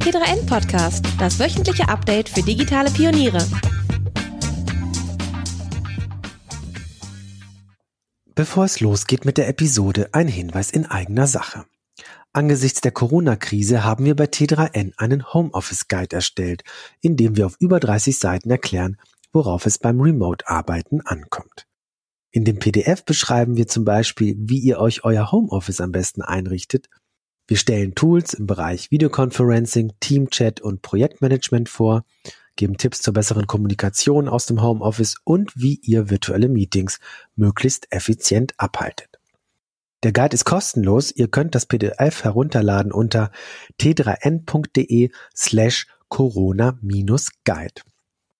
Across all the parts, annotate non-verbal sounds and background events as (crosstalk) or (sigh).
T3N Podcast, das wöchentliche Update für digitale Pioniere. Bevor es losgeht mit der Episode, ein Hinweis in eigener Sache. Angesichts der Corona-Krise haben wir bei T3N einen Homeoffice Guide erstellt, in dem wir auf über 30 Seiten erklären, worauf es beim Remote-Arbeiten ankommt. In dem PDF beschreiben wir zum Beispiel, wie ihr euch euer Homeoffice am besten einrichtet. Wir stellen Tools im Bereich Videoconferencing, Teamchat und Projektmanagement vor, geben Tipps zur besseren Kommunikation aus dem Homeoffice und wie ihr virtuelle Meetings möglichst effizient abhaltet. Der Guide ist kostenlos. Ihr könnt das PDF herunterladen unter t3n.de slash corona-guide.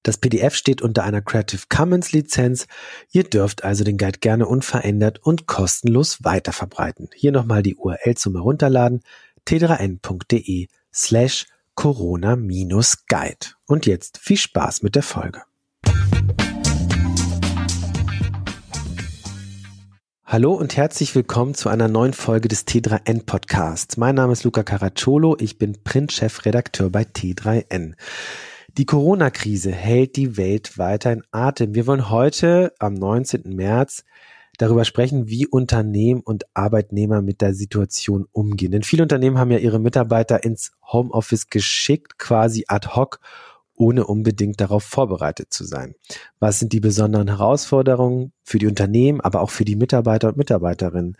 Das PDF steht unter einer Creative Commons Lizenz. Ihr dürft also den Guide gerne unverändert und kostenlos weiterverbreiten. Hier nochmal die URL zum Herunterladen t3n.de slash corona-guide. Und jetzt viel Spaß mit der Folge. Hallo und herzlich willkommen zu einer neuen Folge des T3N Podcasts. Mein Name ist Luca Caracciolo, ich bin Printchefredakteur bei T3N. Die Corona-Krise hält die Welt weiter in Atem. Wir wollen heute am 19. März darüber sprechen, wie Unternehmen und Arbeitnehmer mit der Situation umgehen. Denn viele Unternehmen haben ja ihre Mitarbeiter ins Homeoffice geschickt, quasi ad hoc ohne unbedingt darauf vorbereitet zu sein. Was sind die besonderen Herausforderungen für die Unternehmen, aber auch für die Mitarbeiter und Mitarbeiterinnen?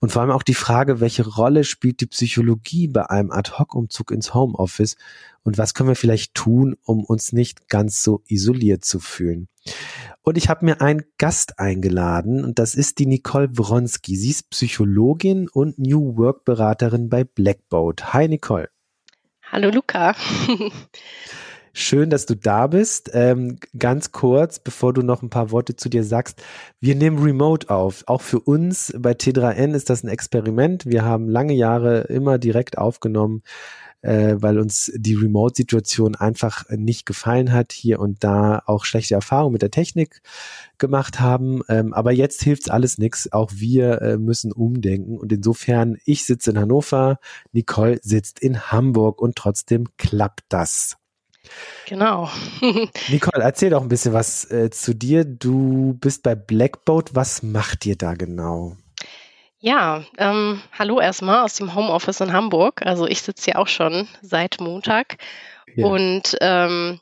Und vor allem auch die Frage, welche Rolle spielt die Psychologie bei einem Ad-Hoc-Umzug ins Homeoffice? Und was können wir vielleicht tun, um uns nicht ganz so isoliert zu fühlen? Und ich habe mir einen Gast eingeladen und das ist die Nicole Wronski. Sie ist Psychologin und New Work Beraterin bei Blackboat. Hi Nicole. Hallo Luca. (laughs) Schön, dass du da bist. Ähm, ganz kurz, bevor du noch ein paar Worte zu dir sagst. Wir nehmen Remote auf. Auch für uns bei T3N ist das ein Experiment. Wir haben lange Jahre immer direkt aufgenommen, äh, weil uns die Remote-Situation einfach nicht gefallen hat, hier und da auch schlechte Erfahrungen mit der Technik gemacht haben. Ähm, aber jetzt hilft alles nichts. Auch wir äh, müssen umdenken. Und insofern, ich sitze in Hannover, Nicole sitzt in Hamburg und trotzdem klappt das. Genau. (laughs) Nicole, erzähl doch ein bisschen was äh, zu dir. Du bist bei Blackboat. Was macht ihr da genau? Ja, ähm, hallo erstmal aus dem Homeoffice in Hamburg. Also ich sitze hier auch schon seit Montag. Ja. Und ähm,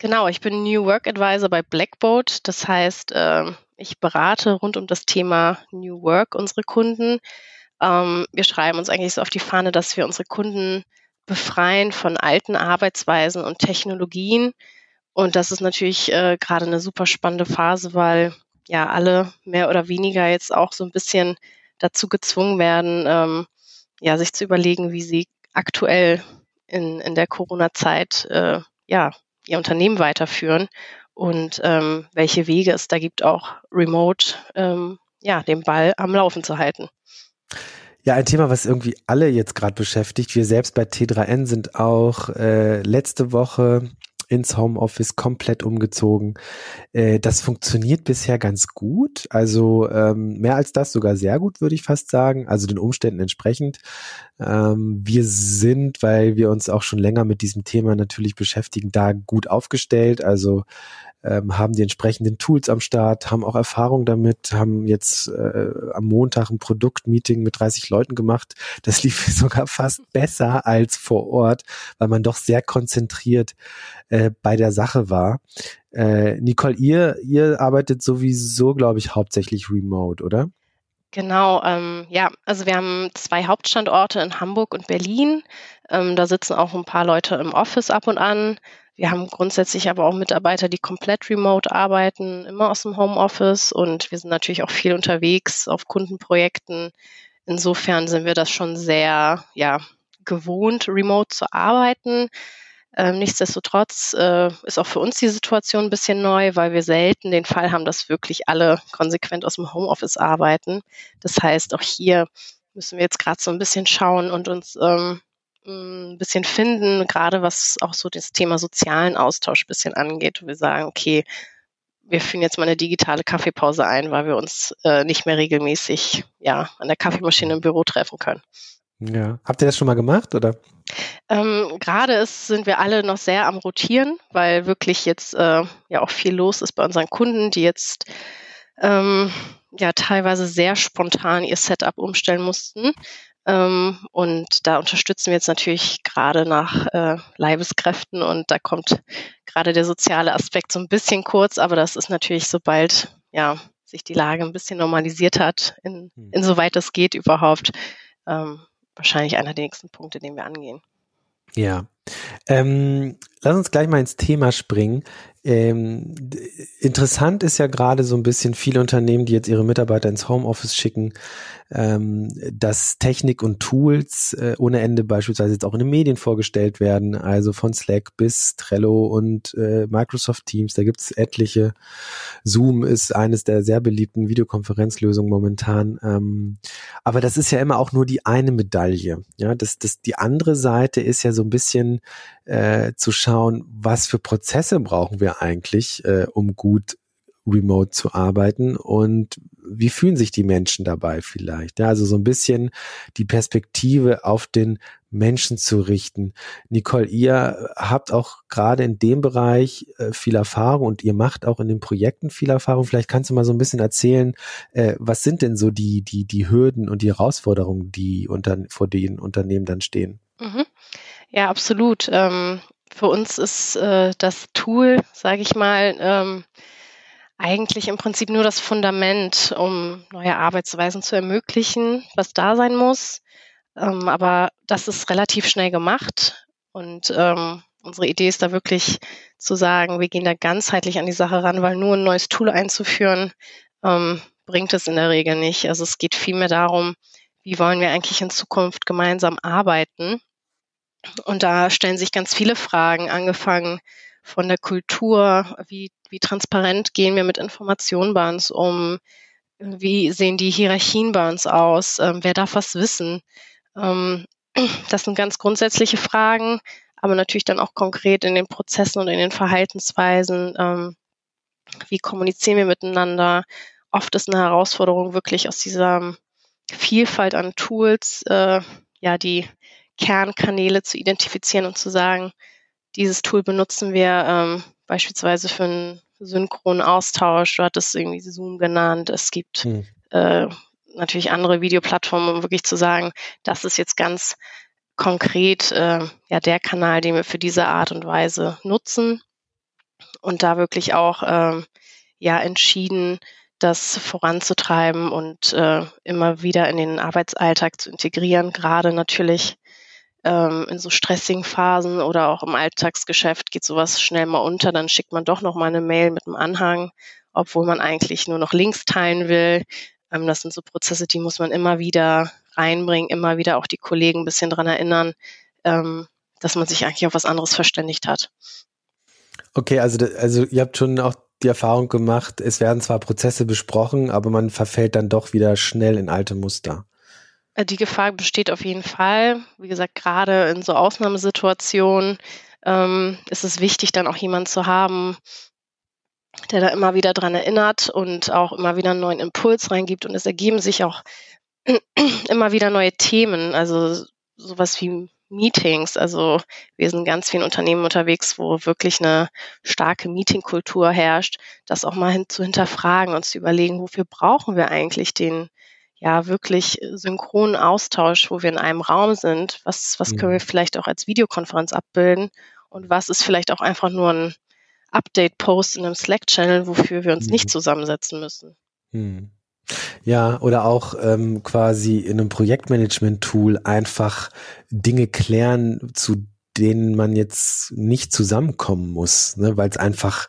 genau, ich bin New Work Advisor bei Blackboat. Das heißt, äh, ich berate rund um das Thema New Work unsere Kunden. Ähm, wir schreiben uns eigentlich so auf die Fahne, dass wir unsere Kunden befreien von alten Arbeitsweisen und Technologien. Und das ist natürlich äh, gerade eine super spannende Phase, weil ja alle mehr oder weniger jetzt auch so ein bisschen dazu gezwungen werden, ähm, ja, sich zu überlegen, wie sie aktuell in, in der Corona-Zeit äh, ja, ihr Unternehmen weiterführen und ähm, welche Wege es da gibt, auch remote ähm, ja, den Ball am Laufen zu halten. Ja, ein Thema, was irgendwie alle jetzt gerade beschäftigt. Wir selbst bei T3N sind auch äh, letzte Woche ins Homeoffice komplett umgezogen. Äh, das funktioniert bisher ganz gut. Also ähm, mehr als das sogar sehr gut, würde ich fast sagen. Also den Umständen entsprechend. Ähm, wir sind, weil wir uns auch schon länger mit diesem Thema natürlich beschäftigen, da gut aufgestellt. Also ähm, haben die entsprechenden Tools am Start, haben auch Erfahrung damit, haben jetzt äh, am Montag ein Produktmeeting mit 30 Leuten gemacht. Das (laughs) lief sogar fast besser als vor Ort, weil man doch sehr konzentriert äh, bei der Sache war. Äh, Nicole, ihr, ihr arbeitet sowieso, glaube ich, hauptsächlich remote, oder? Genau, ähm, ja, also wir haben zwei Hauptstandorte in Hamburg und Berlin. Ähm, da sitzen auch ein paar Leute im Office ab und an. Wir haben grundsätzlich aber auch Mitarbeiter, die komplett remote arbeiten, immer aus dem Homeoffice und wir sind natürlich auch viel unterwegs auf Kundenprojekten. Insofern sind wir das schon sehr, ja, gewohnt, remote zu arbeiten. Ähm, nichtsdestotrotz äh, ist auch für uns die Situation ein bisschen neu, weil wir selten den Fall haben, dass wirklich alle konsequent aus dem Homeoffice arbeiten. Das heißt, auch hier müssen wir jetzt gerade so ein bisschen schauen und uns ähm, ein bisschen finden, gerade was auch so das Thema sozialen Austausch ein bisschen angeht. Wir sagen, okay, wir führen jetzt mal eine digitale Kaffeepause ein, weil wir uns äh, nicht mehr regelmäßig ja, an der Kaffeemaschine im Büro treffen können. Ja. Habt ihr das schon mal gemacht, oder? Ähm, Gerade sind wir alle noch sehr am Rotieren, weil wirklich jetzt äh, ja auch viel los ist bei unseren Kunden, die jetzt ähm, ja teilweise sehr spontan ihr Setup umstellen mussten. Ähm, und da unterstützen wir jetzt natürlich gerade nach äh, Leibeskräften und da kommt gerade der soziale Aspekt so ein bisschen kurz, aber das ist natürlich, sobald ja sich die Lage ein bisschen normalisiert hat, in, hm. insoweit es geht überhaupt, ähm, wahrscheinlich einer der nächsten Punkte, den wir angehen. Ja. Ähm, lass uns gleich mal ins Thema springen. Ähm, interessant ist ja gerade so ein bisschen viele Unternehmen, die jetzt ihre Mitarbeiter ins Homeoffice schicken, ähm, dass Technik und Tools äh, ohne Ende beispielsweise jetzt auch in den Medien vorgestellt werden, also von Slack bis Trello und äh, Microsoft Teams, da gibt es etliche. Zoom ist eines der sehr beliebten Videokonferenzlösungen momentan. Ähm, aber das ist ja immer auch nur die eine Medaille. Ja, das, das, die andere Seite ist ja so ein bisschen äh, zu schauen, was für Prozesse brauchen wir eigentlich, äh, um gut remote zu arbeiten und wie fühlen sich die Menschen dabei vielleicht? Ja, also so ein bisschen die Perspektive auf den Menschen zu richten. Nicole, ihr habt auch gerade in dem Bereich äh, viel Erfahrung und ihr macht auch in den Projekten viel Erfahrung. Vielleicht kannst du mal so ein bisschen erzählen, äh, was sind denn so die, die, die Hürden und die Herausforderungen, die unter, vor denen Unternehmen dann stehen? Mhm. Ja, absolut. Ähm, für uns ist äh, das Tool, sage ich mal, ähm, eigentlich im Prinzip nur das Fundament, um neue Arbeitsweisen zu ermöglichen, was da sein muss. Ähm, aber das ist relativ schnell gemacht. Und ähm, unsere Idee ist da wirklich zu sagen, wir gehen da ganzheitlich an die Sache ran, weil nur ein neues Tool einzuführen, ähm, bringt es in der Regel nicht. Also es geht vielmehr darum, wie wollen wir eigentlich in Zukunft gemeinsam arbeiten. Und da stellen sich ganz viele Fragen, angefangen von der Kultur, wie wie transparent gehen wir mit Informationen bei uns um, wie sehen die Hierarchien bei uns aus, ähm, wer darf was wissen. Ähm, (clears throat) das sind ganz grundsätzliche Fragen, aber natürlich dann auch konkret in den Prozessen und in den Verhaltensweisen. Ähm, wie kommunizieren wir miteinander? Oft ist eine Herausforderung wirklich aus dieser Vielfalt an Tools, äh, ja, die Kernkanäle zu identifizieren und zu sagen, dieses Tool benutzen wir ähm, beispielsweise für einen synchronen Austausch. Du hattest irgendwie Zoom genannt. Es gibt hm. äh, natürlich andere Videoplattformen, um wirklich zu sagen, das ist jetzt ganz konkret äh, ja der Kanal, den wir für diese Art und Weise nutzen und da wirklich auch äh, ja entschieden das voranzutreiben und äh, immer wieder in den Arbeitsalltag zu integrieren, gerade natürlich ähm, in so stressigen Phasen oder auch im Alltagsgeschäft geht sowas schnell mal unter, dann schickt man doch noch mal eine Mail mit einem Anhang, obwohl man eigentlich nur noch Links teilen will. Ähm, das sind so Prozesse, die muss man immer wieder reinbringen, immer wieder auch die Kollegen ein bisschen dran erinnern, ähm, dass man sich eigentlich auf was anderes verständigt hat. Okay, also, also ihr habt schon auch die Erfahrung gemacht, es werden zwar Prozesse besprochen, aber man verfällt dann doch wieder schnell in alte Muster. Äh, die Gefahr besteht auf jeden Fall. Wie gesagt, gerade in so Ausnahmesituationen ähm, ist es wichtig, dann auch jemanden zu haben, der da immer wieder dran erinnert und auch immer wieder einen neuen Impuls reingibt. Und es ergeben sich auch (clears throat) immer wieder neue Themen, also sowas wie Meetings. Also wir sind ganz vielen Unternehmen unterwegs, wo wirklich eine starke Meetingkultur herrscht, das auch mal hin zu hinterfragen und zu überlegen, wofür brauchen wir eigentlich den ja wirklich synchronen Austausch, wo wir in einem Raum sind. Was, was können wir mhm. vielleicht auch als Videokonferenz abbilden? Und was ist vielleicht auch einfach nur ein Update-Post in einem Slack-Channel, wofür wir uns mhm. nicht zusammensetzen müssen? Mhm. Ja, oder auch ähm, quasi in einem Projektmanagement-Tool einfach Dinge klären, zu denen man jetzt nicht zusammenkommen muss, ne, weil es einfach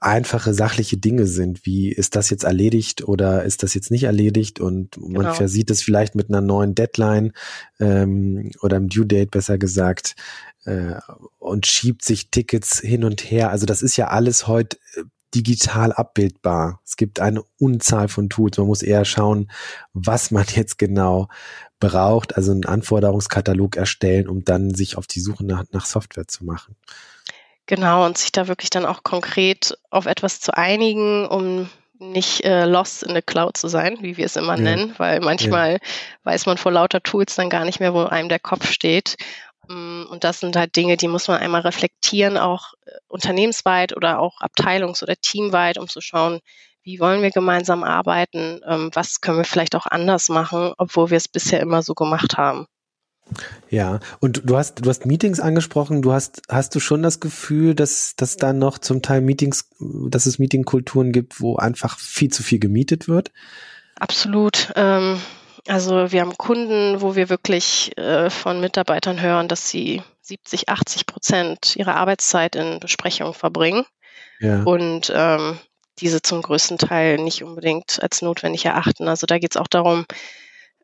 einfache sachliche Dinge sind, wie ist das jetzt erledigt oder ist das jetzt nicht erledigt und man genau. versieht es vielleicht mit einer neuen Deadline ähm, oder einem Due Date besser gesagt äh, und schiebt sich Tickets hin und her. Also das ist ja alles heute äh, digital abbildbar. Es gibt eine Unzahl von Tools. Man muss eher schauen, was man (laughs) jetzt genau braucht, also einen Anforderungskatalog erstellen, um dann sich auf die Suche nach, nach Software zu machen. Genau, und sich da wirklich dann auch konkret auf etwas zu einigen, um nicht äh, lost in the cloud zu sein, wie wir es immer ja. nennen, weil manchmal ja. weiß man vor lauter Tools dann gar nicht mehr, wo einem der Kopf steht. Mm, und das sind halt Dinge, die muss man einmal reflektieren, auch äh, unternehmensweit oder auch abteilungs- oder teamweit, um zu schauen, wie wollen wir gemeinsam arbeiten, ähm, was können wir vielleicht auch anders machen, obwohl wir es bisher immer so gemacht haben. Ja, und du hast, du hast Meetings angesprochen. Du hast, hast du schon das Gefühl, dass, dass da noch zum Teil Meetings, dass es Meetingkulturen gibt, wo einfach viel zu viel gemietet wird? Absolut. Ähm, also wir haben Kunden, wo wir wirklich äh, von Mitarbeitern hören, dass sie 70, 80 Prozent ihrer Arbeitszeit in Besprechungen verbringen. Ja. Und ähm, diese zum größten Teil nicht unbedingt als notwendig erachten. Also da geht es auch darum,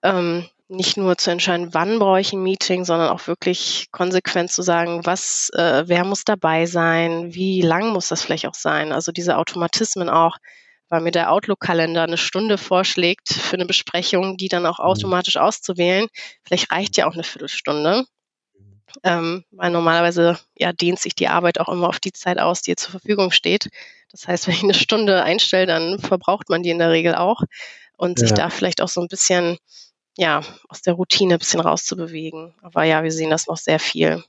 ähm, nicht nur zu entscheiden, wann brauche ich ein Meeting, sondern auch wirklich konsequent zu sagen, was, äh, wer muss dabei sein, wie lang muss das vielleicht auch sein. Also diese Automatismen auch, weil mir der Outlook-Kalender eine Stunde vorschlägt für eine Besprechung, die dann auch mhm. automatisch auszuwählen. Vielleicht reicht ja auch eine Viertelstunde. Ähm, weil normalerweise ja, dehnt sich die Arbeit auch immer auf die Zeit aus, die zur Verfügung steht. Das heißt, (laughs) wenn ich eine Stunde einstelle, dann verbraucht man die in der Regel auch. Und ja. sich da vielleicht auch so ein bisschen ja, aus der Routine ein bisschen rauszubewegen. Aber ja, wir sehen das noch sehr viel.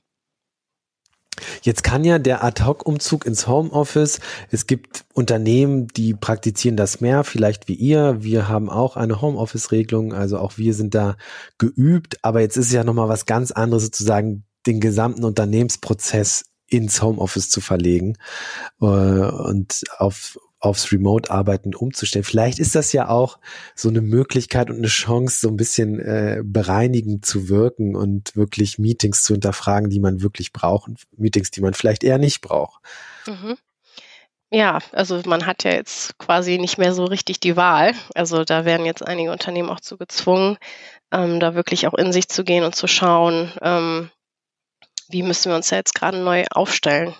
Jetzt kann ja der Ad-Hoc-Umzug ins Homeoffice, es gibt Unternehmen, die praktizieren das mehr, vielleicht wie ihr. Wir haben auch eine Homeoffice-Regelung, also auch wir sind da geübt. Aber jetzt ist es ja nochmal was ganz anderes, sozusagen den gesamten Unternehmensprozess ins Homeoffice zu verlegen äh, und auf aufs Remote-Arbeiten umzustellen. Vielleicht ist das ja auch so eine Möglichkeit und eine Chance, so ein bisschen äh, bereinigend zu wirken und wirklich Meetings zu hinterfragen, die man wirklich braucht, Meetings, die man vielleicht eher nicht braucht. Mhm. Ja, also man hat ja jetzt quasi nicht mehr so richtig die Wahl. Also da werden jetzt einige Unternehmen auch zu gezwungen, ähm, da wirklich auch in sich zu gehen und zu schauen, ähm, wie müssen wir uns jetzt gerade neu aufstellen.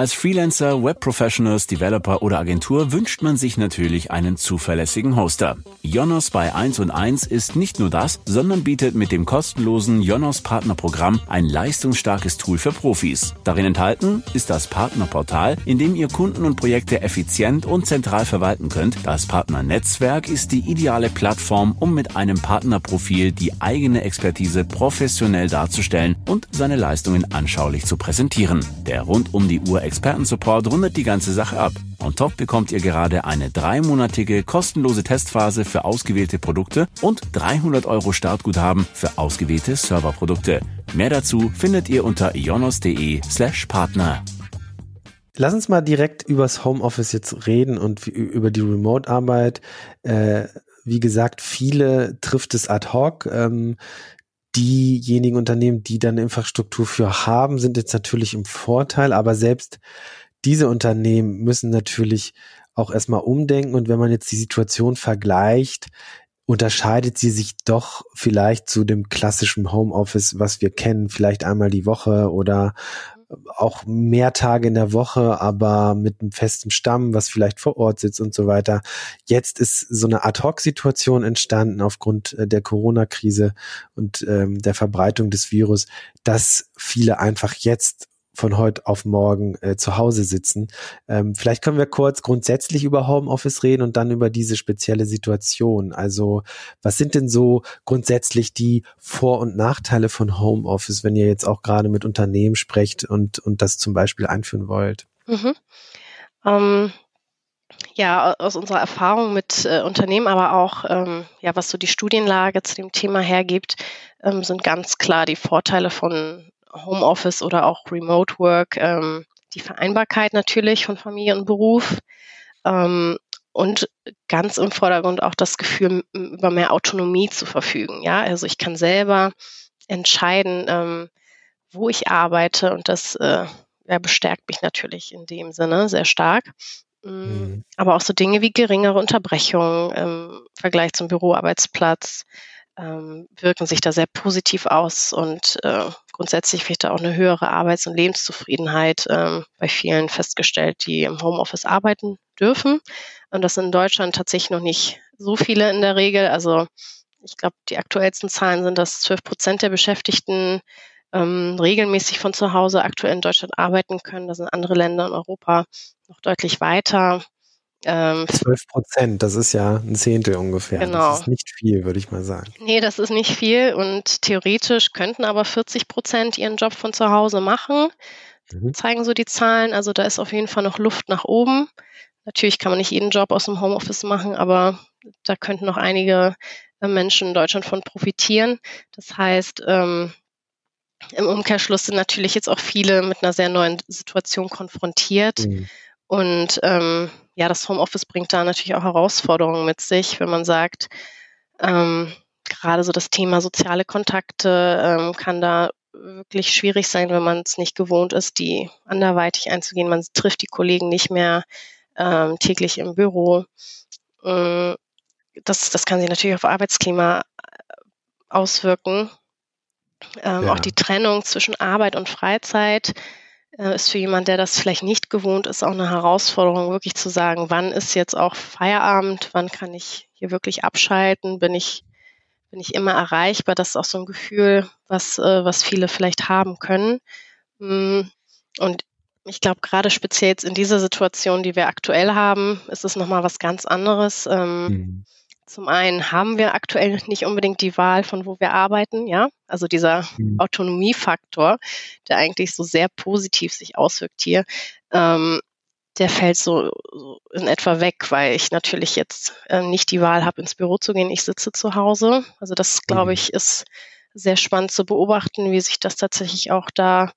Als Freelancer, Webprofessionals, Developer oder Agentur wünscht man sich natürlich einen zuverlässigen Hoster. Jonos bei 1 und 1 ist nicht nur das, sondern bietet mit dem kostenlosen Jonos Partnerprogramm ein leistungsstarkes Tool für Profis. Darin enthalten ist das Partnerportal, in dem ihr Kunden und Projekte effizient und zentral verwalten könnt. Das Partnernetzwerk ist die ideale Plattform, um mit einem Partnerprofil die eigene Expertise professionell darzustellen und seine Leistungen anschaulich zu präsentieren. Der rund um die Uhr Expertensupport rundet die ganze Sache ab. On top bekommt ihr gerade eine dreimonatige kostenlose Testphase für ausgewählte Produkte und 300 Euro Startguthaben für ausgewählte Serverprodukte. Mehr dazu findet ihr unter ionos.de slash Partner. Lass uns mal direkt übers Homeoffice jetzt reden und über die Remote-Arbeit. Äh, wie gesagt, viele trifft es ad hoc. Ähm, diejenigen Unternehmen, die dann Infrastruktur für haben, sind jetzt natürlich im Vorteil, aber selbst diese Unternehmen müssen natürlich auch erstmal umdenken. Und wenn man jetzt die Situation vergleicht, unterscheidet sie sich doch vielleicht zu dem klassischen Homeoffice, was wir kennen, vielleicht einmal die Woche oder auch mehr Tage in der Woche, aber mit einem festen Stamm, was vielleicht vor Ort sitzt und so weiter. Jetzt ist so eine Ad-Hoc-Situation entstanden aufgrund äh, der Corona-Krise und ähm, der Verbreitung des Virus, dass viele einfach jetzt von heute auf morgen äh, zu Hause sitzen. Ähm, vielleicht können wir kurz grundsätzlich über Homeoffice reden und dann über diese spezielle Situation. Also was sind denn so grundsätzlich die Vor- und Nachteile von Homeoffice, wenn ihr jetzt auch gerade mit Unternehmen sprecht und, und das zum Beispiel einführen wollt? Mhm. Ähm, ja, aus unserer Erfahrung mit äh, Unternehmen, aber auch, ähm, ja, was so die Studienlage zu dem Thema hergibt, ähm, sind ganz klar die Vorteile von Homeoffice oder auch Remote Work, ähm, die Vereinbarkeit natürlich von Familie und Beruf ähm, und ganz im Vordergrund auch das Gefühl, über mehr Autonomie zu verfügen. Ja, also ich kann selber entscheiden, ähm, wo ich arbeite und das äh, ja, bestärkt mich natürlich in dem Sinne sehr stark. Mm, mhm. Aber auch so Dinge wie geringere Unterbrechungen im Vergleich zum Büroarbeitsplatz, ähm, wirken sich da sehr positiv aus und äh, grundsätzlich wird da auch eine höhere Arbeits- und Lebenszufriedenheit ähm, bei vielen festgestellt, die im Homeoffice arbeiten dürfen. Und das sind in Deutschland tatsächlich noch nicht so viele in der Regel. Also ich glaube, die aktuellsten Zahlen sind, dass 12 Prozent der Beschäftigten ähm, regelmäßig von zu Hause aktuell in Deutschland arbeiten können. Da sind andere Länder in Europa noch deutlich weiter. Ähm, 12 Prozent, das ist ja ein Zehntel ungefähr. Genau. Das ist nicht viel, würde ich mal sagen. Nee, das ist nicht viel und theoretisch könnten aber 40 Prozent ihren Job von zu Hause machen. Mhm. Zeigen so die Zahlen. Also da ist auf jeden Fall noch Luft nach oben. Natürlich kann man nicht jeden Job aus dem Homeoffice machen, aber da könnten noch einige äh, Menschen in Deutschland von profitieren. Das heißt, ähm, im Umkehrschluss sind natürlich jetzt auch viele mit einer sehr neuen Situation konfrontiert. Mhm. Und ähm, ja, das Homeoffice bringt da natürlich auch Herausforderungen mit sich, wenn man sagt, ähm, gerade so das Thema soziale Kontakte ähm, kann da wirklich schwierig sein, wenn man es nicht gewohnt ist, die anderweitig einzugehen. Man trifft die Kollegen nicht mehr ähm, täglich im Büro. Ähm, das, das kann sich natürlich auf Arbeitsklima äh, auswirken. Ähm, ja. Auch die Trennung zwischen Arbeit und Freizeit ist für jemand, der das vielleicht nicht gewohnt ist, auch eine Herausforderung, wirklich zu sagen, wann ist jetzt auch Feierabend, wann kann ich hier wirklich abschalten, bin ich, bin ich immer erreichbar. Das ist auch so ein Gefühl, was, äh, was viele vielleicht haben können. Mm, und ich glaube, gerade speziell jetzt in dieser Situation, die wir aktuell haben, ist es nochmal was ganz anderes. Ähm, mhm. Zum einen haben wir aktuell nicht unbedingt die Wahl, von wo wir arbeiten, ja. Also dieser mhm. Autonomiefaktor, der eigentlich so sehr positiv sich auswirkt hier, ähm, der fällt so, so, in etwa weg, weil ich natürlich jetzt äh, nicht die Wahl habe, ins Büro zu gehen. Ich sitze zu Hause. Also das, glaube mhm. ich, ist sehr spannend zu beobachten, wie sich das tatsächlich auch da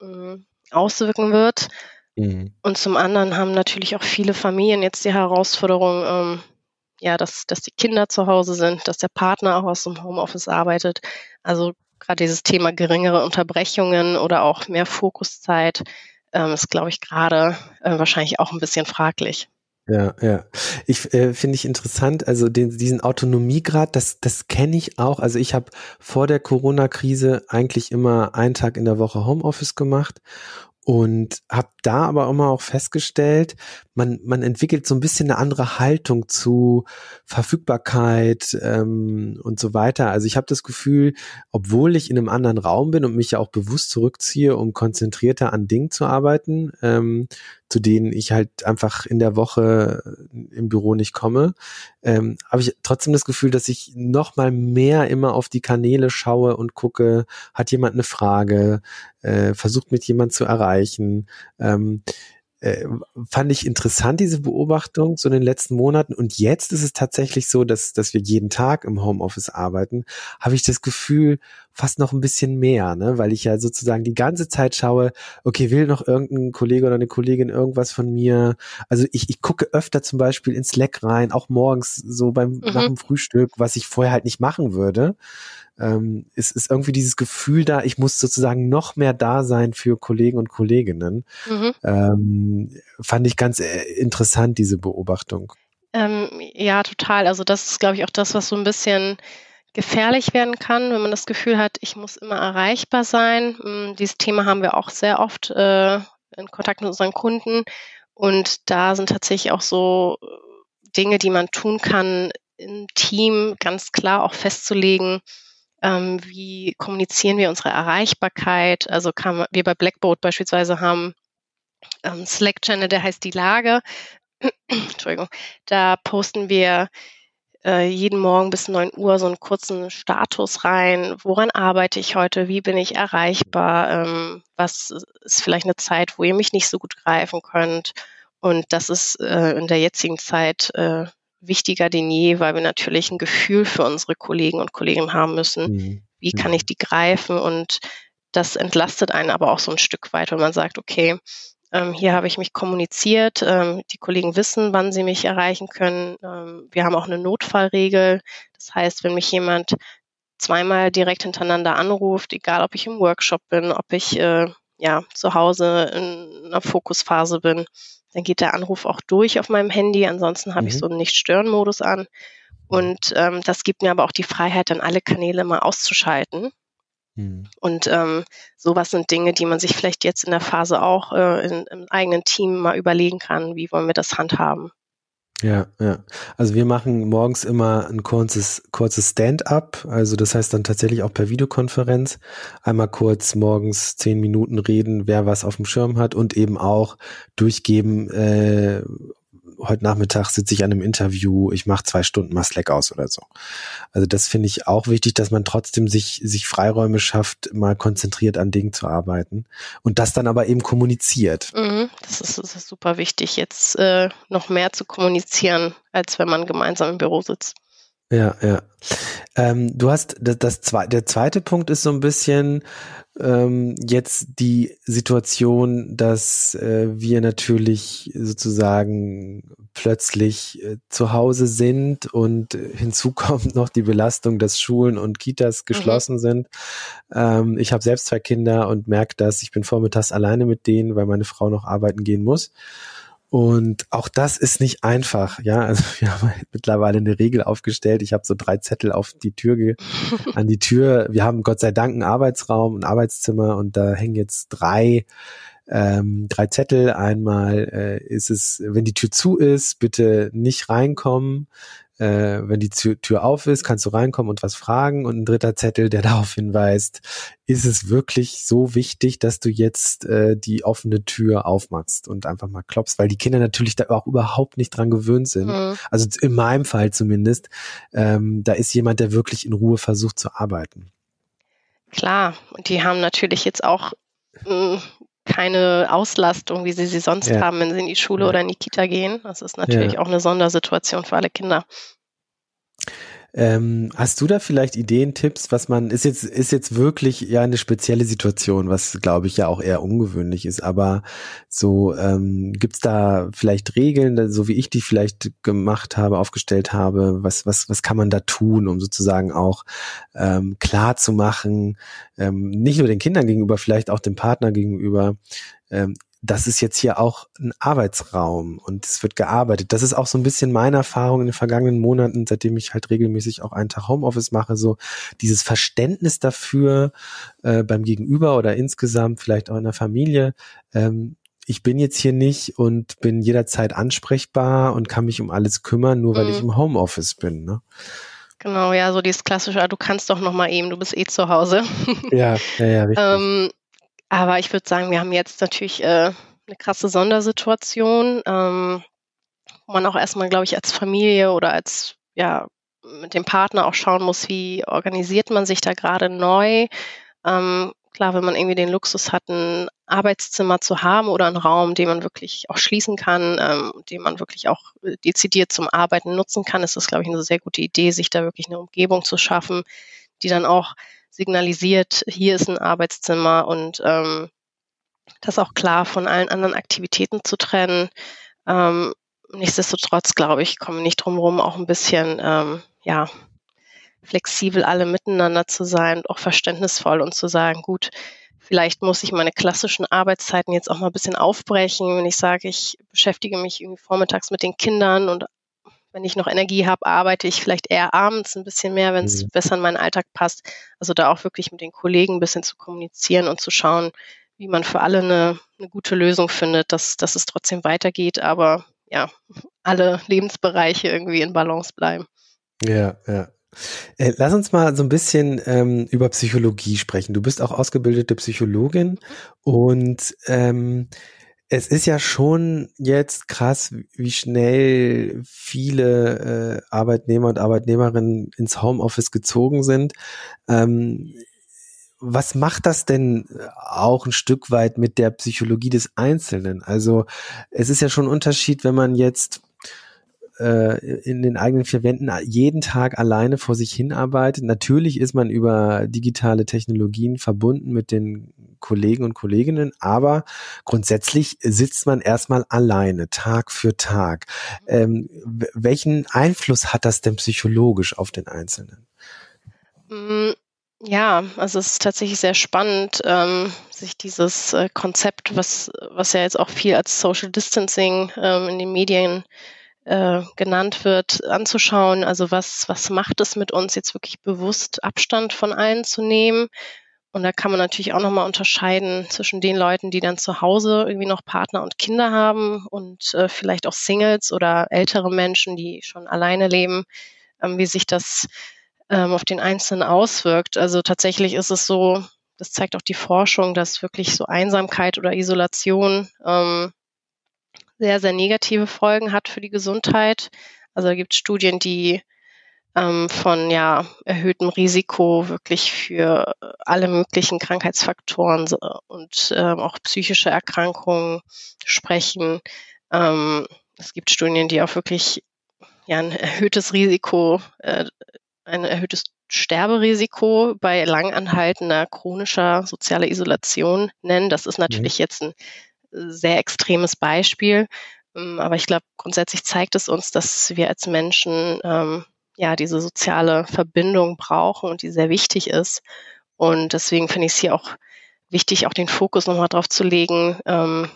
äh, auswirken wird. Mhm. Und zum anderen haben natürlich auch viele Familien jetzt die Herausforderung, ähm, ja, dass, dass die Kinder zu Hause sind, dass der Partner auch aus dem Homeoffice arbeitet. Also gerade dieses Thema geringere Unterbrechungen oder auch mehr Fokuszeit ähm, ist, glaube ich, gerade äh, wahrscheinlich auch ein bisschen fraglich. Ja, ja. Ich äh, finde ich interessant, also den, diesen Autonomiegrad, das, das kenne ich auch. Also ich habe vor der Corona-Krise eigentlich immer einen Tag in der Woche Homeoffice gemacht und habe da aber immer auch festgestellt, man, man entwickelt so ein bisschen eine andere Haltung zu Verfügbarkeit ähm, und so weiter. Also ich habe das Gefühl, obwohl ich in einem anderen Raum bin und mich ja auch bewusst zurückziehe, um konzentrierter an Dingen zu arbeiten, ähm, zu denen ich halt einfach in der Woche im Büro nicht komme, ähm, habe ich trotzdem das Gefühl, dass ich noch mal mehr immer auf die Kanäle schaue und gucke, hat jemand eine Frage, äh, versucht mit jemand zu erreichen. Ähm, äh, fand ich interessant, diese Beobachtung so in den letzten Monaten. Und jetzt ist es tatsächlich so, dass, dass wir jeden Tag im Homeoffice arbeiten, habe ich das Gefühl, fast noch ein bisschen mehr, ne? weil ich ja sozusagen die ganze Zeit schaue, okay, will noch irgendein Kollege oder eine Kollegin irgendwas von mir? Also ich, ich gucke öfter zum Beispiel ins Slack rein, auch morgens so beim mhm. nach dem Frühstück, was ich vorher halt nicht machen würde ähm, es ist irgendwie dieses Gefühl da, ich muss sozusagen noch mehr da sein für Kollegen und Kolleginnen. Mhm. Ähm, fand ich ganz äh, interessant, diese Beobachtung. Ähm, ja, total. Also das ist, glaube ich, auch das, was so ein bisschen gefährlich werden kann, wenn man das Gefühl hat, ich muss immer erreichbar sein. Hm, dieses Thema haben wir auch sehr oft äh, in Kontakt mit unseren Kunden. Und da sind tatsächlich auch so Dinge, die man tun kann, im Team ganz klar auch festzulegen, ähm, wie kommunizieren wir unsere Erreichbarkeit? Also kann, wir bei Blackboard beispielsweise haben ähm, Slack-Channel, der heißt die Lage. (clears throat) Entschuldigung, da posten wir äh, jeden Morgen bis 9 Uhr so einen kurzen Status rein. Woran arbeite ich heute? Wie bin ich erreichbar? Ähm, was ist vielleicht eine Zeit, wo ihr mich nicht so gut greifen könnt? Und das ist äh, in der jetzigen Zeit äh, wichtiger denn je, weil wir natürlich ein Gefühl für unsere Kollegen und Kolleginnen haben müssen. Mhm. Wie kann ich die greifen? Und das entlastet einen aber auch so ein Stück weit, wenn man sagt, okay, ähm, hier habe ich mich kommuniziert, ähm, die Kollegen wissen, wann sie mich erreichen können. Ähm, wir haben auch eine Notfallregel. Das heißt, wenn mich jemand zweimal direkt hintereinander anruft, egal ob ich im Workshop bin, ob ich äh, ja zu Hause in einer Fokusphase bin, dann geht der Anruf auch durch auf meinem Handy. Ansonsten habe mhm. ich so einen Nicht-Stören-Modus an. Und ähm, das gibt mir aber auch die Freiheit, dann alle Kanäle mal auszuschalten. Mhm. Und ähm, sowas sind Dinge, die man sich vielleicht jetzt in der Phase auch äh, in, im eigenen Team mal überlegen kann, wie wollen wir das handhaben. Ja, ja. Also wir machen morgens immer ein kurzes, kurzes Stand-up. Also das heißt dann tatsächlich auch per Videokonferenz. Einmal kurz morgens zehn Minuten reden, wer was auf dem Schirm hat und eben auch durchgeben, äh, heute Nachmittag sitze ich an einem Interview, ich mache zwei Stunden mal Slack aus oder so. Also das finde ich auch wichtig, dass man trotzdem sich, sich Freiräume schafft, mal konzentriert an Dingen zu arbeiten und das dann aber eben kommuniziert. Mhm, das, ist, das ist super wichtig, jetzt äh, noch mehr zu kommunizieren, als wenn man gemeinsam im Büro sitzt. Ja, ja. Ähm, du hast das, das zwei, der zweite Punkt ist so ein bisschen ähm, jetzt die Situation, dass äh, wir natürlich sozusagen plötzlich äh, zu Hause sind und hinzu (laughs) kommt noch die Belastung, dass Schulen und Kitas mhm. geschlossen mhm. sind. Ähm, ich habe selbst zwei Kinder und merke das. Ich bin vormittags alleine mit denen, weil meine Frau noch arbeiten gehen muss. Und auch das ist nicht einfach, ja. Also wir haben mittlerweile eine Regel aufgestellt. Ich habe so drei Zettel auf die Tür (laughs) an die Tür. Wir haben Gott sei Dank einen Arbeitsraum, ein Arbeitszimmer und da hängen jetzt drei ähm, drei Zettel. Einmal äh, ist es, wenn die Tür zu ist, bitte nicht reinkommen äh, wenn die Tür auf ist, kannst du reinkommen und was fragen. Und ein dritter Zettel, der (laughs) darauf hinweist, ist es wirklich so wichtig, dass du jetzt äh, die offene Tür aufmachst und einfach mal klopfst, weil die Kinder natürlich da auch überhaupt nicht dran gewöhnt sind. Mhm. Also in meinem Fall zumindest, ähm, da ist jemand, der wirklich in Ruhe versucht zu arbeiten. Klar, und die haben natürlich jetzt auch mm, keine Auslastung, wie sie sie sonst ja. haben, wenn sie in die Schule ja. oder in die Kita gehen. Das ist natürlich ja. auch eine Sondersituation für alle Kinder. Ähm, hast du da vielleicht Ideen, Tipps, was man, ist jetzt, ist jetzt wirklich ja eine spezielle Situation, was glaube ich ja auch eher ungewöhnlich ist, aber so ähm, gibt da vielleicht Regeln, so wie ich die vielleicht gemacht habe, aufgestellt habe, was, was, was kann man da tun, um sozusagen auch ähm, klar zu machen, ähm, nicht nur den Kindern gegenüber, vielleicht auch dem Partner gegenüber, ähm, das ist jetzt hier auch ein Arbeitsraum und es wird gearbeitet. Das ist auch so ein bisschen meine Erfahrung in den vergangenen Monaten, seitdem ich halt regelmäßig auch einen Tag Homeoffice mache, so dieses Verständnis dafür äh, beim Gegenüber oder insgesamt vielleicht auch in der Familie. Ähm, ich bin jetzt hier nicht und bin jederzeit ansprechbar und kann mich um alles kümmern, nur weil mhm. ich im Homeoffice bin. Ne? Genau, ja, so dieses klassische, ah, du kannst doch noch mal eben, du bist eh zu Hause. ja, ja, ja, (laughs) richtig. ähm, aber ich würde sagen, wir haben jetzt natürlich äh, eine krasse Sondersituation, ähm, wo man auch erstmal, glaube ich, als Familie oder als ja mit dem Partner auch schauen muss, wie organisiert man sich da gerade neu. Ähm, klar, wenn man irgendwie den Luxus hat, ein Arbeitszimmer zu haben oder einen Raum, den man wirklich auch schließen kann, ähm, den man wirklich auch äh, dezidiert zum Arbeiten nutzen kann, ist das, glaube ich, eine sehr gute Idee, sich da wirklich eine Umgebung zu schaffen, die dann auch signalisiert, hier ist ein Arbeitszimmer und ähm, das auch klar von allen anderen Aktivitäten zu trennen. Ähm, nichtsdestotrotz, glaube ich, kommen nicht drum auch ein bisschen, ähm, ja, flexibel alle miteinander zu sein und auch verständnisvoll und zu sagen, gut, vielleicht muss ich meine klassischen Arbeitszeiten jetzt auch mal ein bisschen aufbrechen, wenn ich sage, ich beschäftige mich irgendwie vormittags mit den Kindern und wenn ich noch Energie habe, arbeite ich vielleicht eher abends ein bisschen mehr, wenn es mhm. besser in meinen Alltag passt. Also da auch wirklich mit den Kollegen ein bisschen zu kommunizieren und zu schauen, wie man für alle eine, eine gute Lösung findet, dass, dass es trotzdem weitergeht, aber ja, alle Lebensbereiche irgendwie in Balance bleiben. Ja, ja. Äh, lass uns mal so ein bisschen ähm, über Psychologie sprechen. Du bist auch ausgebildete Psychologin mhm. und ähm, es ist ja schon jetzt krass, wie schnell viele äh, Arbeitnehmer und Arbeitnehmerinnen ins Homeoffice gezogen sind. Ähm, was macht das denn auch ein Stück weit mit der Psychologie des Einzelnen? Also es ist ja schon ein Unterschied, wenn man jetzt äh, in den eigenen vier Wänden jeden Tag alleine vor sich hinarbeitet. Natürlich ist man über digitale Technologien verbunden mit den Kollegen und Kolleginnen, aber grundsätzlich sitzt man erstmal alleine, Tag für Tag. Ähm, welchen Einfluss hat das denn psychologisch auf den Einzelnen? Mm, ja, also es ist tatsächlich sehr spannend, ähm, sich dieses äh, Konzept, was, was ja jetzt auch viel als Social Distancing ähm, in den Medien äh, genannt wird, anzuschauen. Also was, was macht es mit uns, jetzt wirklich bewusst Abstand von allen zu nehmen? Und da kann man natürlich auch nochmal unterscheiden zwischen den Leuten, die dann zu Hause irgendwie noch Partner und Kinder haben und äh, vielleicht auch Singles oder ältere Menschen, die schon alleine leben, ähm, wie sich das ähm, auf den Einzelnen auswirkt. Also tatsächlich ist es so, das zeigt auch die Forschung, dass wirklich so Einsamkeit oder Isolation ähm, sehr, sehr negative Folgen hat für die Gesundheit. Also da gibt es Studien, die ähm, von ja, erhöhtem Risiko wirklich für alle möglichen Krankheitsfaktoren und ähm, auch psychische Erkrankungen sprechen. Ähm, es gibt Studien, die auch wirklich ja, ein erhöhtes Risiko, äh, ein erhöhtes Sterberisiko bei langanhaltender chronischer sozialer Isolation nennen. Das ist natürlich mhm. jetzt ein sehr extremes Beispiel. Ähm, aber ich glaube, grundsätzlich zeigt es uns, dass wir als Menschen ähm, ja diese soziale Verbindung brauchen und die sehr wichtig ist. Und deswegen finde ich es hier auch wichtig, auch den Fokus nochmal drauf zu legen. Ähm,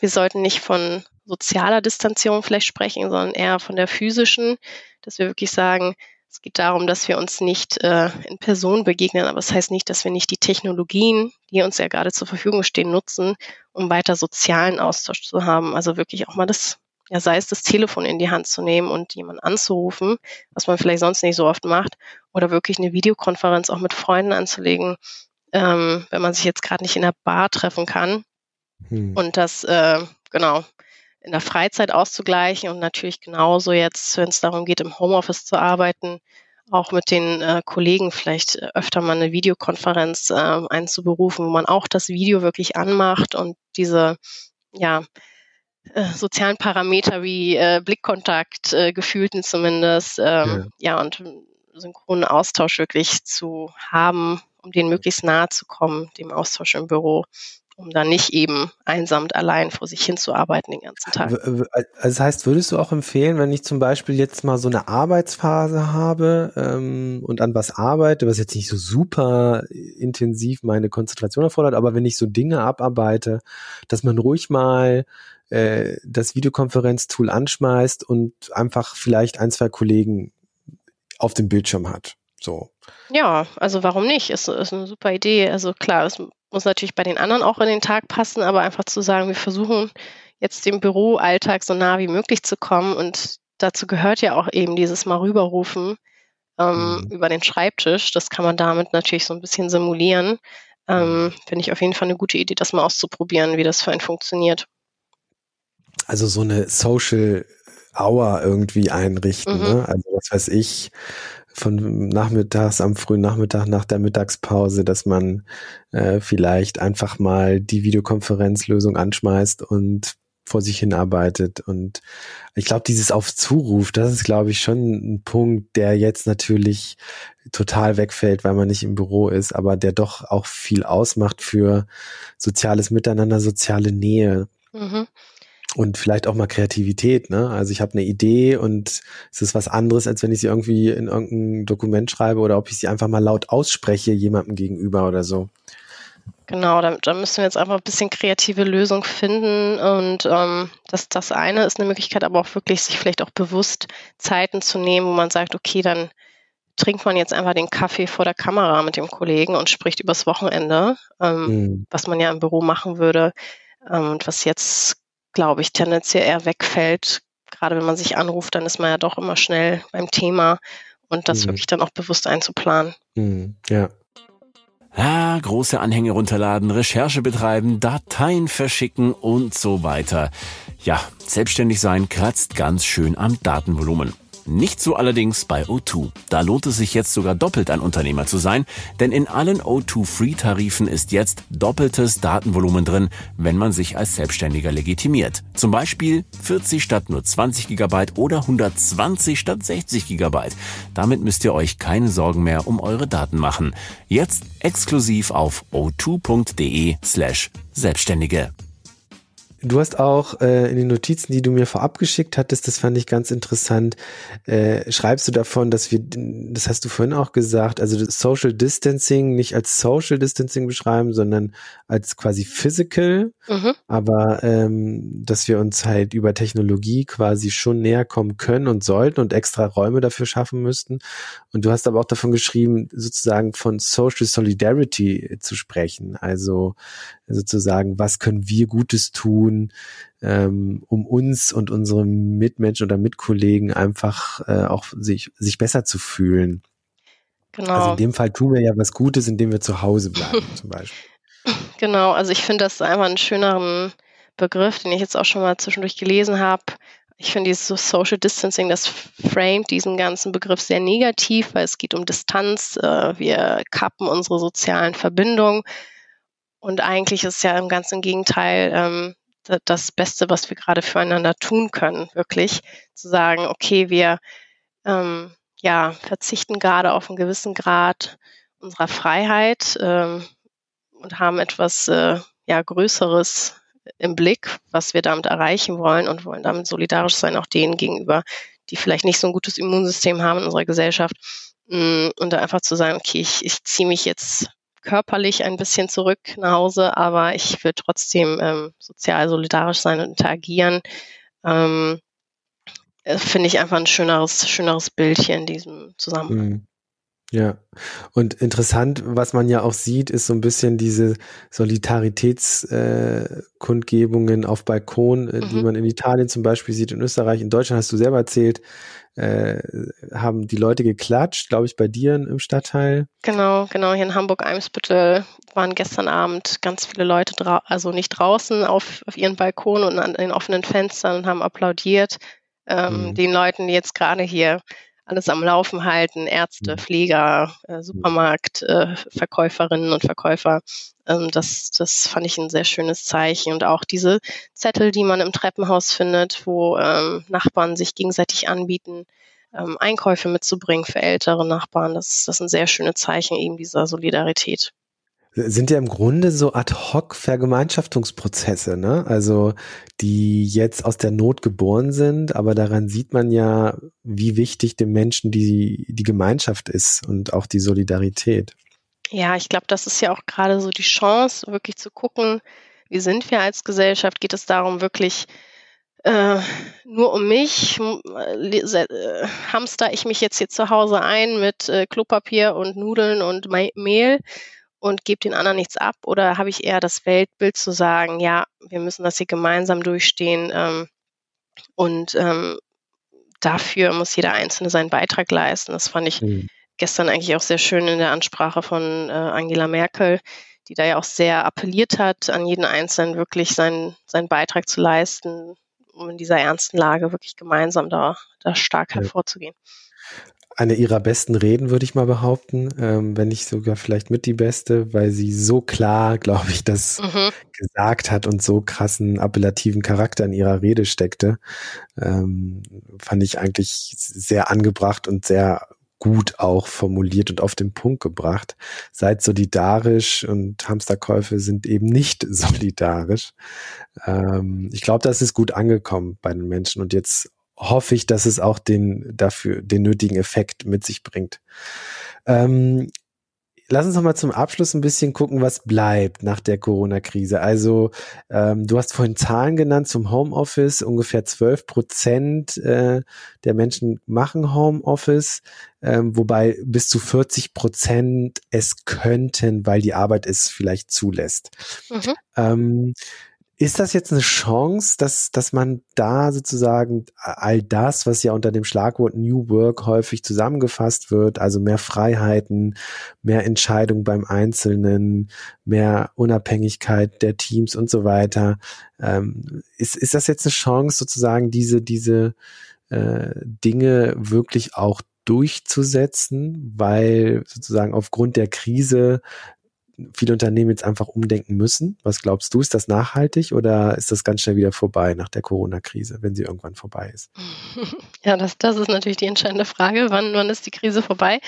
wir sollten nicht von sozialer Distanzierung vielleicht sprechen, sondern eher von der physischen, dass wir wirklich sagen, es geht darum, dass wir uns nicht äh, in Person begegnen, aber es das heißt nicht, dass wir nicht die Technologien, die uns ja gerade zur Verfügung stehen, nutzen, um weiter sozialen Austausch zu haben. Also wirklich auch mal das, ja, sei es das Telefon in die Hand zu nehmen und jemanden anzurufen, was man vielleicht sonst nicht so oft macht, oder wirklich eine Videokonferenz auch mit Freunden anzulegen, ähm, wenn man sich jetzt gerade nicht in der Bar treffen kann. Hm. Und das, äh, genau, in der Freizeit auszugleichen und natürlich genauso jetzt, wenn es darum geht, im Homeoffice zu arbeiten, auch mit den äh, Kollegen vielleicht öfter mal eine Videokonferenz äh, einzuberufen, wo man auch das Video wirklich anmacht und diese ja, äh, sozialen Parameter wie äh, Blickkontakt, äh, gefühlten zumindest, ähm, ja. ja, und synchronen Austausch wirklich zu haben, um den möglichst nahe zu kommen, dem Austausch im Büro um dann nicht eben einsam allein vor sich hinzuarbeiten den ganzen Tag. Also das heißt, würdest du auch empfehlen, wenn ich zum Beispiel jetzt mal so eine Arbeitsphase habe ähm, und an was arbeite, was jetzt nicht so super intensiv meine Konzentration erfordert, aber wenn ich so Dinge abarbeite, dass man ruhig mal äh, das Videokonferenztool anschmeißt und einfach vielleicht ein, zwei Kollegen auf dem Bildschirm hat. So. Ja, also warum nicht? Ist, ist eine super Idee. Also klar, es muss natürlich bei den anderen auch in den Tag passen, aber einfach zu sagen, wir versuchen jetzt dem Büroalltag so nah wie möglich zu kommen und dazu gehört ja auch eben dieses mal rüberrufen ähm, mhm. über den Schreibtisch. Das kann man damit natürlich so ein bisschen simulieren. Ähm. Finde ich auf jeden Fall eine gute Idee, das mal auszuprobieren, wie das für einen funktioniert. Also so eine Social Hour irgendwie einrichten, mhm. ne? Also was weiß ich, von nachmittags am frühen Nachmittag nach der Mittagspause, dass man äh, vielleicht einfach mal die Videokonferenzlösung anschmeißt und vor sich hin arbeitet. Und ich glaube, dieses auf Zuruf, das ist, glaube ich, schon ein Punkt, der jetzt natürlich total wegfällt, weil man nicht im Büro ist, aber der doch auch viel ausmacht für soziales Miteinander, soziale Nähe. Mhm und vielleicht auch mal Kreativität. Ne? Also ich habe eine Idee und es ist was anderes, als wenn ich sie irgendwie in irgendein Dokument schreibe oder ob ich sie einfach mal laut ausspreche jemandem gegenüber oder so. Genau, da, da müssen wir jetzt einfach ein bisschen kreative Lösung finden und ähm, das, das eine ist eine Möglichkeit, aber auch wirklich sich vielleicht auch bewusst Zeiten zu nehmen, wo man sagt, okay, dann trinkt man jetzt einfach den Kaffee vor der Kamera mit dem Kollegen und spricht übers Wochenende, ähm, mhm. was man ja im Büro machen würde ähm, und was jetzt glaube ich, tendenziell eher wegfällt. Gerade wenn man sich anruft, dann ist man ja doch immer schnell beim Thema und das mhm. wirklich dann auch bewusst einzuplanen. Mhm. Ja. Ja, große Anhänge runterladen, Recherche betreiben, Dateien verschicken und so weiter. Ja, selbstständig sein kratzt ganz schön am Datenvolumen. Nicht so allerdings bei O2. Da lohnt es sich jetzt sogar doppelt ein Unternehmer zu sein, denn in allen O2 Free Tarifen ist jetzt doppeltes Datenvolumen drin, wenn man sich als Selbstständiger legitimiert. Zum Beispiel 40 statt nur 20 GB oder 120 statt 60 GB. Damit müsst ihr euch keine Sorgen mehr um eure Daten machen. Jetzt exklusiv auf o2.de slash Selbstständige. Du hast auch äh, in den Notizen, die du mir vorab geschickt hattest, das fand ich ganz interessant, äh, schreibst du davon, dass wir, das hast du vorhin auch gesagt, also Social Distancing nicht als Social Distancing beschreiben, sondern als quasi Physical, mhm. aber ähm, dass wir uns halt über Technologie quasi schon näher kommen können und sollten und extra Räume dafür schaffen müssten. Und du hast aber auch davon geschrieben, sozusagen von Social Solidarity zu sprechen, also sozusagen, was können wir Gutes tun, ähm, um uns und unsere Mitmenschen oder Mitkollegen einfach äh, auch sich, sich besser zu fühlen. Genau. Also in dem Fall tun wir ja was Gutes, indem wir zu Hause bleiben, (laughs) zum Beispiel. Genau, also ich finde das einfach einen schöneren Begriff, den ich jetzt auch schon mal zwischendurch gelesen habe. Ich finde dieses Social Distancing, das framet diesen ganzen Begriff sehr negativ, weil es geht um Distanz. Äh, wir kappen unsere sozialen Verbindungen. Und eigentlich ist ja im ganzen Gegenteil ähm, das Beste, was wir gerade füreinander tun können, wirklich zu sagen, okay, wir ähm, ja, verzichten gerade auf einen gewissen Grad unserer Freiheit ähm, und haben etwas äh, ja, Größeres im Blick, was wir damit erreichen wollen und wollen damit solidarisch sein, auch denen gegenüber, die vielleicht nicht so ein gutes Immunsystem haben in unserer Gesellschaft. Mm, und da einfach zu sagen, okay, ich, ich ziehe mich jetzt körperlich ein bisschen zurück nach Hause, aber ich will trotzdem ähm, sozial solidarisch sein und interagieren. Ähm, äh, finde ich einfach ein schöneres, schöneres Bild hier in diesem Zusammenhang. Ja, und interessant, was man ja auch sieht, ist so ein bisschen diese Solidaritätskundgebungen äh, auf Balkon, äh, mhm. die man in Italien zum Beispiel sieht, in Österreich, in Deutschland hast du selber erzählt, äh, haben die Leute geklatscht, glaube ich, bei dir im Stadtteil. Genau, genau, hier in Hamburg-Eimsbüttel waren gestern Abend ganz viele Leute, also nicht draußen auf, auf ihren Balkonen und an den offenen Fenstern und haben applaudiert ähm, mhm. den Leuten, die jetzt gerade hier alles am Laufen halten, Ärzte, mhm. Pfleger, äh, Supermarktverkäuferinnen äh, und Verkäufer. Ähm, das, das fand ich ein sehr schönes Zeichen. Und auch diese Zettel, die man im Treppenhaus findet, wo ähm, Nachbarn sich gegenseitig anbieten, ähm, Einkäufe mitzubringen für ältere Nachbarn, das, das sind sehr schöne Zeichen eben dieser Solidarität sind ja im Grunde so ad hoc Vergemeinschaftungsprozesse, ne? Also die jetzt aus der Not geboren sind, aber daran sieht man ja, wie wichtig dem Menschen die, die Gemeinschaft ist und auch die Solidarität. Ja, ich glaube, das ist ja auch gerade so die Chance, wirklich zu gucken, wie sind wir als Gesellschaft? Geht es darum, wirklich äh, nur um mich, äh, äh, hamster ich mich jetzt hier zu Hause ein mit äh, Klopapier und Nudeln und Mehl und gebe den anderen nichts ab? Oder habe ich eher das Weltbild zu sagen, ja, wir müssen das hier gemeinsam durchstehen ähm, und ähm, dafür muss jeder Einzelne seinen Beitrag leisten. Das fand ich mhm. gestern eigentlich auch sehr schön in der Ansprache von äh, Angela Merkel, die da ja auch sehr appelliert hat, an jeden Einzelnen wirklich seinen, seinen Beitrag zu leisten, um in dieser ernsten Lage wirklich gemeinsam da, da stark ja. hervorzugehen eine ihrer besten Reden, würde ich mal behaupten, ähm, wenn nicht sogar vielleicht mit die beste, weil sie so klar, glaube ich, das mhm. gesagt hat und so krassen appellativen Charakter in ihrer Rede steckte, ähm, fand ich eigentlich sehr angebracht und sehr gut auch formuliert und auf den Punkt gebracht. Seid solidarisch und Hamsterkäufe sind eben nicht (laughs) solidarisch. Ähm, ich glaube, das ist gut angekommen bei den Menschen und jetzt hoffe ich, dass es auch den dafür den nötigen Effekt mit sich bringt. Ähm, lass uns noch mal zum Abschluss ein bisschen gucken, was bleibt nach der Corona-Krise. Also ähm, du hast vorhin Zahlen genannt zum Homeoffice. Ungefähr 12 Prozent äh, der Menschen machen Homeoffice, ähm, wobei bis zu 40 Prozent es könnten, weil die Arbeit es vielleicht zulässt. Mhm. Ähm, ist das jetzt eine Chance, dass, dass man da sozusagen all das, was ja unter dem Schlagwort New Work häufig zusammengefasst wird, also mehr Freiheiten, mehr Entscheidung beim Einzelnen, mehr Unabhängigkeit der Teams und so weiter, ähm, ist, ist das jetzt eine Chance, sozusagen diese, diese äh, Dinge wirklich auch durchzusetzen, weil sozusagen aufgrund der Krise viele Unternehmen jetzt einfach umdenken müssen. Was glaubst du, ist das nachhaltig oder ist das ganz schnell wieder vorbei nach der Corona-Krise, wenn sie irgendwann vorbei ist? (laughs) Ja, das, das ist natürlich die entscheidende Frage. Wann, wann ist die Krise vorbei?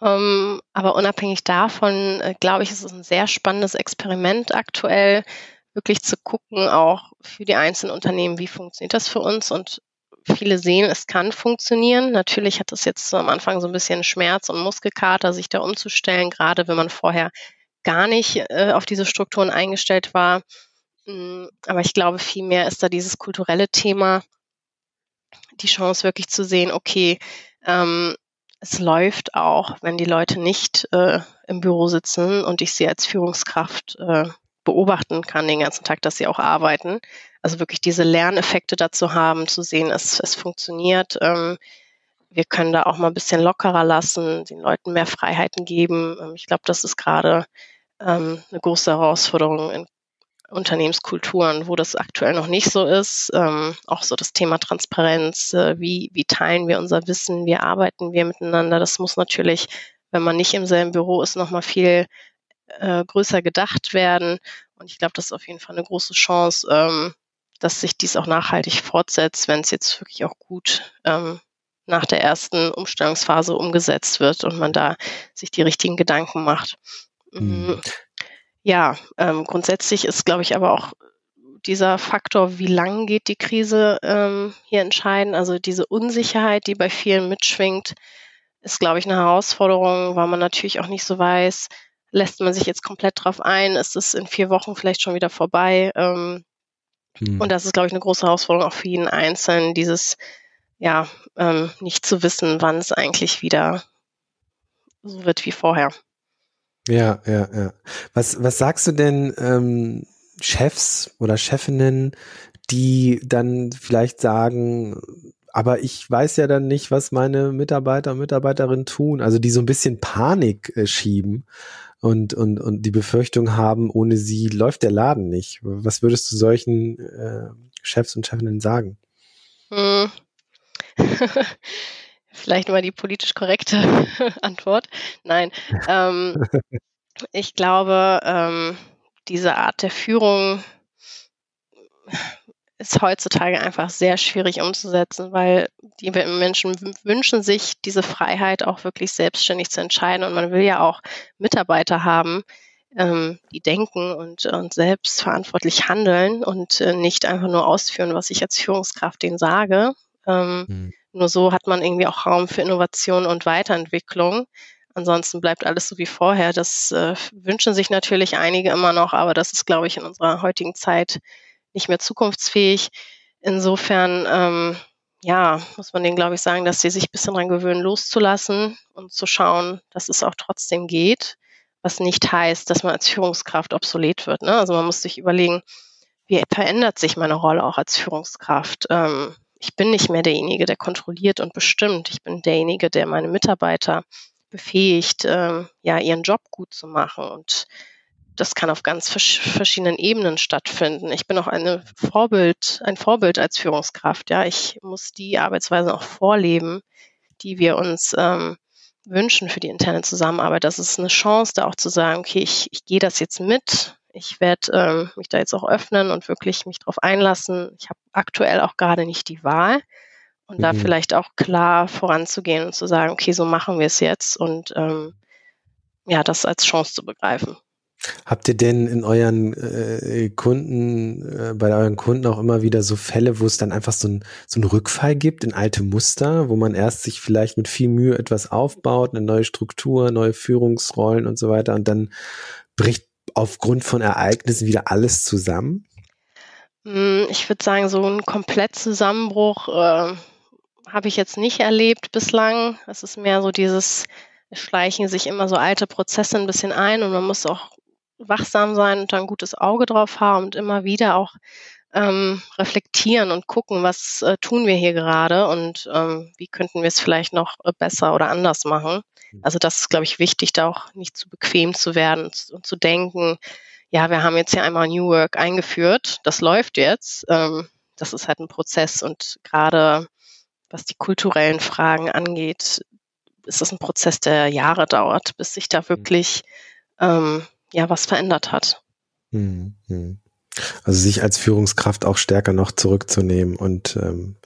Ähm, aber unabhängig davon, äh, glaube ich, ist es ein sehr spannendes Experiment aktuell, wirklich zu gucken, auch für die einzelnen Unternehmen, wie funktioniert das für uns und viele sehen, es kann funktionieren. Natürlich hat es jetzt am Anfang so ein bisschen Schmerz und Muskelkater, sich da umzustellen, gerade wenn man vorher gar nicht äh, auf diese Strukturen eingestellt war. Mm, aber ich glaube, vielmehr ist da dieses kulturelle Thema, die Chance wirklich zu sehen, okay, ähm, es läuft auch, wenn die Leute nicht äh, im Büro sitzen und ich sie als Führungskraft äh, beobachten kann den ganzen Tag, dass sie auch arbeiten. Also wirklich diese Lerneffekte dazu haben, zu sehen, es, es funktioniert. Ähm, wir können da auch mal ein bisschen lockerer lassen, den Leuten mehr Freiheiten geben. Ähm, ich glaube, das ist gerade ähm, eine große Herausforderung in Unternehmenskulturen, wo das aktuell noch nicht so ist. Ähm, auch so das Thema Transparenz, äh, wie, wie teilen wir unser Wissen, wie arbeiten wir miteinander. Das muss natürlich, wenn man nicht im selben Büro ist, nochmal viel äh, größer gedacht werden. Und ich glaube, das ist auf jeden Fall eine große Chance, ähm, dass sich dies auch nachhaltig fortsetzt, wenn es jetzt wirklich auch gut ähm, nach der ersten Umstellungsphase umgesetzt wird und man da sich die richtigen Gedanken macht. Mhm. Ja, ähm, grundsätzlich ist, glaube ich, aber auch dieser Faktor, wie lang geht die Krise, ähm, hier entscheidend. Also diese Unsicherheit, die bei vielen mitschwingt, ist, glaube ich, eine Herausforderung, weil man natürlich auch nicht so weiß, lässt man sich jetzt komplett drauf ein, ist es in vier Wochen vielleicht schon wieder vorbei. Ähm, hm. Und das ist, glaube ich, eine große Herausforderung auch für jeden Einzelnen, dieses, ja, ähm, nicht zu wissen, wann es eigentlich wieder so wird wie vorher. Ja, ja, ja. Was, was sagst du denn ähm, Chefs oder Chefinnen, die dann vielleicht sagen, aber ich weiß ja dann nicht, was meine Mitarbeiter und Mitarbeiterinnen tun, also die so ein bisschen Panik äh, schieben und, und, und die Befürchtung haben, ohne sie läuft der Laden nicht. Was würdest du solchen äh, Chefs und Chefinnen sagen? Hm. (laughs) Vielleicht mal die politisch korrekte (laughs) Antwort. Nein. (laughs) Ähm, ich glaube, ähm, diese Art der Führung ist heutzutage einfach sehr schwierig umzusetzen, weil die Menschen wünschen sich diese Freiheit auch wirklich selbstständig zu entscheiden und man will ja auch Mitarbeiter haben, ähm, die denken und, und selbst verantwortlich handeln und äh, nicht einfach nur ausführen, was ich als Führungskraft denen sage. Ähm, mhm. Nur so hat man irgendwie auch Raum für Innovation und Weiterentwicklung. Ansonsten bleibt alles so wie vorher. Das äh, wünschen sich natürlich einige immer noch, aber das ist, glaube ich, in unserer heutigen Zeit nicht mehr zukunftsfähig. Insofern, ähm, ja, muss man denen, glaube ich, sagen, dass sie sich ein bisschen dran gewöhnen, loszulassen und zu schauen, dass es auch trotzdem geht, was nicht heißt, dass man als Führungskraft obsolet wird. Ne? Also man muss sich überlegen, wie verändert sich meine Rolle auch als Führungskraft? Ähm, ich bin nicht mehr derjenige, der kontrolliert und bestimmt. Ich bin derjenige, der meine Mitarbeiter befähigt, äh, ja, ihren Job gut zu machen. Und das kann auf ganz verschiedenen Ebenen stattfinden. Ich bin auch eine Vorbild, ein Vorbild als Führungskraft. Ja, ich muss die Arbeitsweise auch vorleben, die wir uns ähm, wünschen für die interne Zusammenarbeit. Das ist eine Chance, da auch zu sagen, okay, ich, ich gehe das jetzt mit. Ich werde ähm, mich da jetzt auch öffnen und wirklich mich darauf einlassen. Ich habe aktuell auch gerade nicht die Wahl. Und mhm. da vielleicht auch klar voranzugehen und zu sagen, okay, so machen wir es jetzt und ähm, ja, das als Chance zu begreifen. Habt ihr denn in euren äh, Kunden, äh, bei euren Kunden auch immer wieder so Fälle, wo es dann einfach so ein, so ein Rückfall gibt in alte Muster, wo man erst sich vielleicht mit viel Mühe etwas aufbaut, eine neue Struktur, neue Führungsrollen und so weiter und dann bricht aufgrund von Ereignissen wieder alles zusammen? Hm, ich würde sagen, so ein Komplettzusammenbruch äh, habe ich jetzt nicht erlebt bislang. Es ist mehr so dieses, schleichen sich immer so alte Prozesse ein bisschen ein und man muss auch wachsam sein und ein gutes Auge drauf haben und immer wieder auch ähm, reflektieren und gucken, was äh, tun wir hier gerade und ähm, wie könnten wir es vielleicht noch äh, besser oder anders machen. Mhm. Also das ist, glaube ich, wichtig, da auch nicht zu bequem zu werden und, zu denken, ja, wir haben jetzt hier einmal New Work eingeführt, das läuft jetzt. Ähm, das ist halt ein Prozess und gerade was die kulturellen Fragen angeht, ist das ein Prozess, der Jahre dauert, bis sich da mhm. wirklich ähm, ja was verändert hat. Mhm. Also sich als Führungskraft auch stärker noch zurückzunehmen und ähm,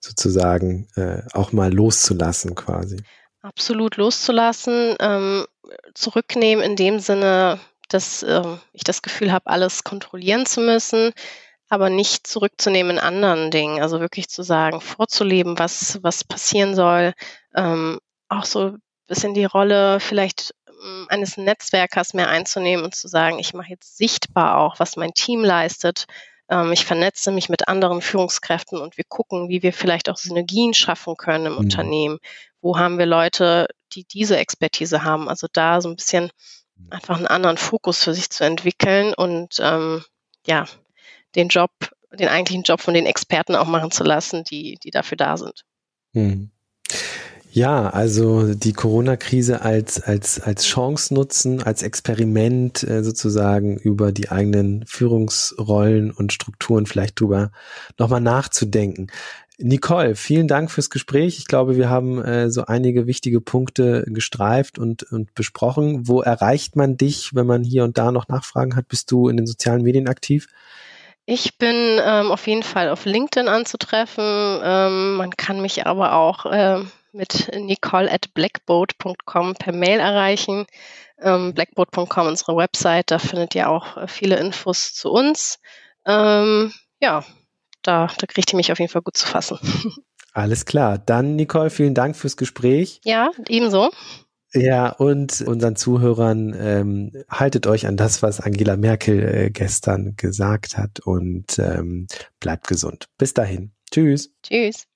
sozusagen äh, auch mal loszulassen quasi. Absolut loszulassen, ähm, zurücknehmen in dem Sinne, dass äh, ich das Gefühl habe, alles kontrollieren zu müssen, aber nicht zurückzunehmen in anderen Dingen. Also wirklich zu sagen, vorzuleben, was, was passieren soll, ähm, auch so ein bisschen die Rolle vielleicht ähm, eines Netzwerkers mehr einzunehmen und zu sagen, ich mache jetzt sichtbar auch, was mein Team leistet. Ähm, ich vernetze mich mit anderen Führungskräften und wir gucken, wie wir vielleicht auch Synergien schaffen können im mhm. Unternehmen. Wo haben wir Leute, die diese Expertise haben? Also da so ein bisschen einfach einen anderen Fokus für sich zu entwickeln und ähm, ja, den Job, den eigentlichen Job von den Experten auch machen zu lassen, die, die dafür da sind. Mhm. Ja, also die Corona-Krise als, als, als Chance nutzen, als Experiment äh, sozusagen über die eigenen Führungsrollen und Strukturen vielleicht drüber nochmal nachzudenken. Nicole, vielen Dank fürs Gespräch. Ich glaube, wir haben äh, so einige wichtige Punkte gestreift und, und besprochen. Wo erreicht man dich, wenn man hier und da noch Nachfragen hat? Bist du in den sozialen Medien aktiv? Ich bin ähm, auf jeden Fall auf LinkedIn anzutreffen. Ähm, man kann mich aber auch äh, mit nicole at blackboat.com per Mail erreichen. Ähm, blackboat.com, unsere Website, da findet ihr auch äh, viele Infos zu uns. Ähm, ja, da, da kriegt ihr mich auf jeden Fall gut zu fassen. (laughs) Alles klar. Dann, Nicole, vielen Dank fürs Gespräch. Ja, ebenso. Ja, und unseren Zuhörern ähm, haltet euch an das, was Angela Merkel äh, gestern gesagt hat und ähm, bleibt gesund. Bis dahin. Tschüss. Tschüss.